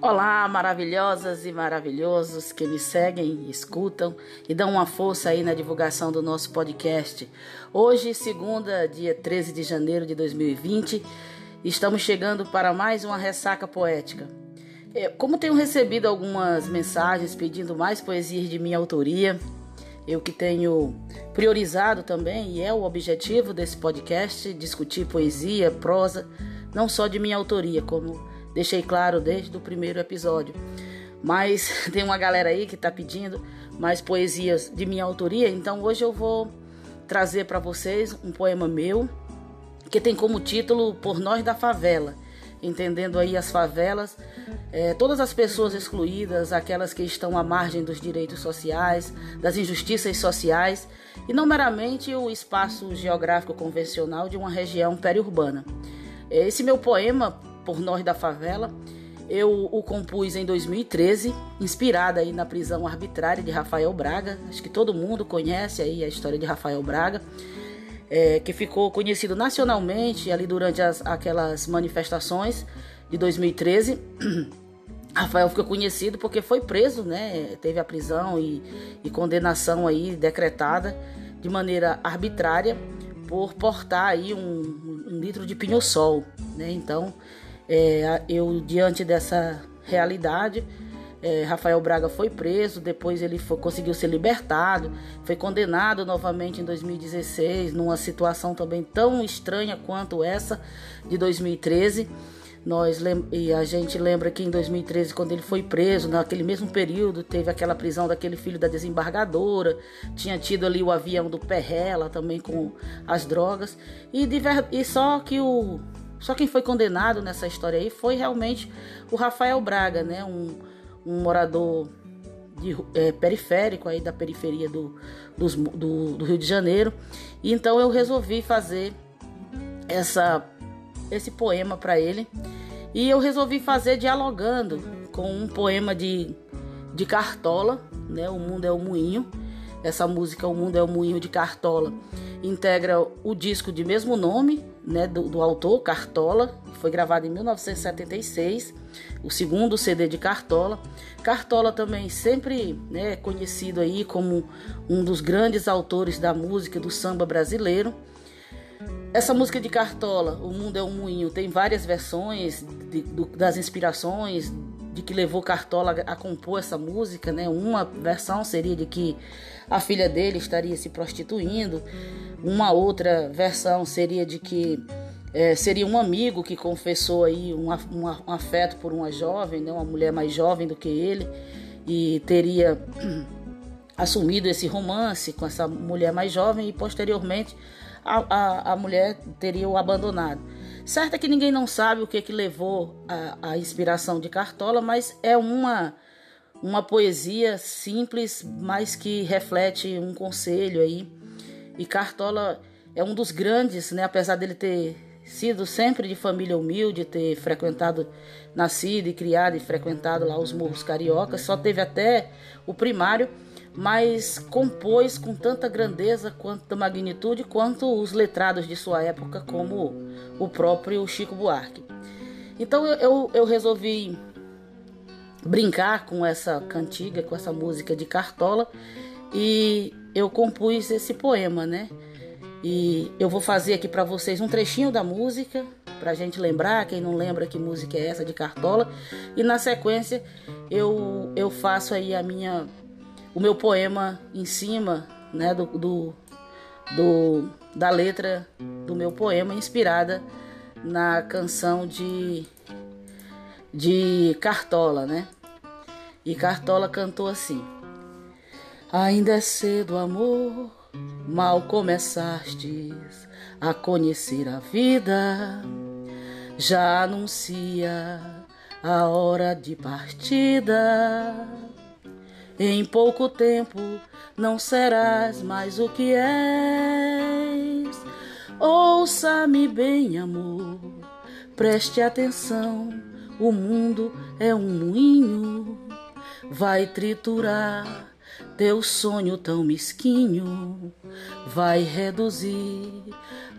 Olá, maravilhosas e maravilhosos que me seguem, escutam e dão uma força aí na divulgação do nosso podcast. Hoje, segunda, dia 13 de janeiro de 2020, estamos chegando para mais uma ressaca poética. É, como tenho recebido algumas mensagens pedindo mais poesias de minha autoria, eu que tenho priorizado também, e é o objetivo desse podcast, discutir poesia, prosa, não só de minha autoria, como Deixei claro desde o primeiro episódio. Mas tem uma galera aí que está pedindo mais poesias de minha autoria, então hoje eu vou trazer para vocês um poema meu que tem como título Por Nós da Favela. Entendendo aí as favelas, é, todas as pessoas excluídas, aquelas que estão à margem dos direitos sociais, das injustiças sociais, e não meramente o espaço geográfico convencional de uma região periurbana. Esse meu poema por Nós da Favela. Eu o compus em 2013, inspirada aí na prisão arbitrária de Rafael Braga. Acho que todo mundo conhece aí a história de Rafael Braga, é, que ficou conhecido nacionalmente ali durante as, aquelas manifestações de 2013. Rafael ficou conhecido porque foi preso, né? Teve a prisão e, e condenação aí decretada de maneira arbitrária por portar aí um, um litro de pinho-sol, né? Então é, eu, diante dessa realidade, é, Rafael Braga foi preso, depois ele foi, conseguiu ser libertado, foi condenado novamente em 2016, numa situação também tão estranha quanto essa de 2013. Nós e a gente lembra que em 2013, quando ele foi preso, naquele mesmo período, teve aquela prisão daquele filho da desembargadora, tinha tido ali o avião do Perrela também com as drogas, e, e só que o só quem foi condenado nessa história aí foi realmente o Rafael Braga, né? Um, um morador de, é, periférico aí da periferia do, do, do, Rio de Janeiro. E então eu resolvi fazer essa, esse poema para ele. E eu resolvi fazer dialogando com um poema de, de Cartola, né? O Mundo é o Moinho. Essa música, O Mundo é o Moinho de Cartola, integra o disco de mesmo nome, né, do, do autor, Cartola, foi gravado em 1976, o segundo CD de Cartola. Cartola também sempre né, conhecido aí como um dos grandes autores da música do samba brasileiro. Essa música de Cartola, O Mundo é um Moinho, tem várias versões de, do, das inspirações de que levou Cartola a compor essa música, né? Uma versão seria de que a filha dele estaria se prostituindo, uma outra versão seria de que é, seria um amigo que confessou aí um, um, afeto por uma jovem, né? Uma mulher mais jovem do que ele e teria assumido esse romance com essa mulher mais jovem e posteriormente a, a, a mulher teria o abandonado. Certo é que ninguém não sabe o que, que levou a, a inspiração de Cartola, mas é uma, uma poesia simples, mas que reflete um conselho aí. E Cartola é um dos grandes, né? apesar dele ter sido sempre de família humilde, ter frequentado, nascido e criado e frequentado lá os morros cariocas, só teve até o primário mas compôs com tanta grandeza quanto magnitude quanto os letrados de sua época, como o próprio Chico Buarque. Então eu, eu resolvi brincar com essa cantiga, com essa música de Cartola e eu compus esse poema, né? E eu vou fazer aqui para vocês um trechinho da música, para a gente lembrar, quem não lembra que música é essa de Cartola, e na sequência eu, eu faço aí a minha o meu poema em cima né, do, do, do, da letra do meu poema, inspirada na canção de, de Cartola, né? E Cartola cantou assim: Ainda é cedo, amor, mal começastes a conhecer a vida, já anuncia a hora de partida. Em pouco tempo não serás mais o que és. Ouça-me bem, amor, preste atenção. O mundo é um moinho, vai triturar teu sonho tão mesquinho, vai reduzir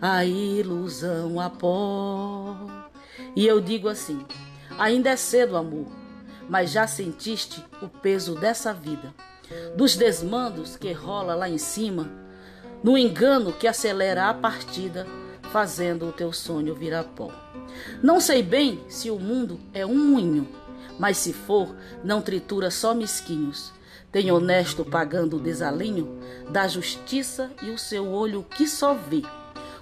a ilusão a pó. E eu digo assim: ainda é cedo, amor mas já sentiste o peso dessa vida, dos desmandos que rola lá em cima, no engano que acelera a partida, fazendo o teu sonho virar pó. Não sei bem se o mundo é um moinho, mas se for, não tritura só mesquinhos. Tem honesto pagando o desalinho da justiça e o seu olho que só vê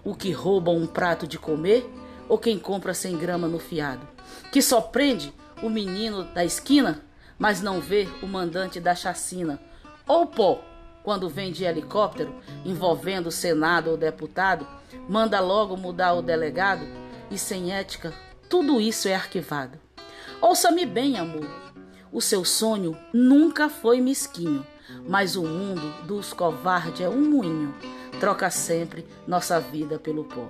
o que rouba um prato de comer ou quem compra cem grama no fiado, que só prende o menino da esquina, mas não vê o mandante da chacina, ou pó, quando vem de helicóptero envolvendo o Senado ou deputado, manda logo mudar o delegado e sem ética, tudo isso é arquivado. Ouça-me bem, amor. O seu sonho nunca foi mesquinho, mas o mundo dos covardes é um moinho. Troca sempre nossa vida pelo pó.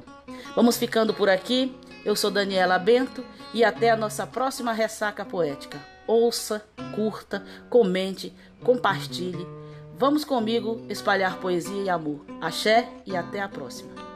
Vamos ficando por aqui. Eu sou Daniela Bento e até a nossa próxima ressaca poética. Ouça, curta, comente, compartilhe. Vamos comigo espalhar poesia e amor. Axé e até a próxima.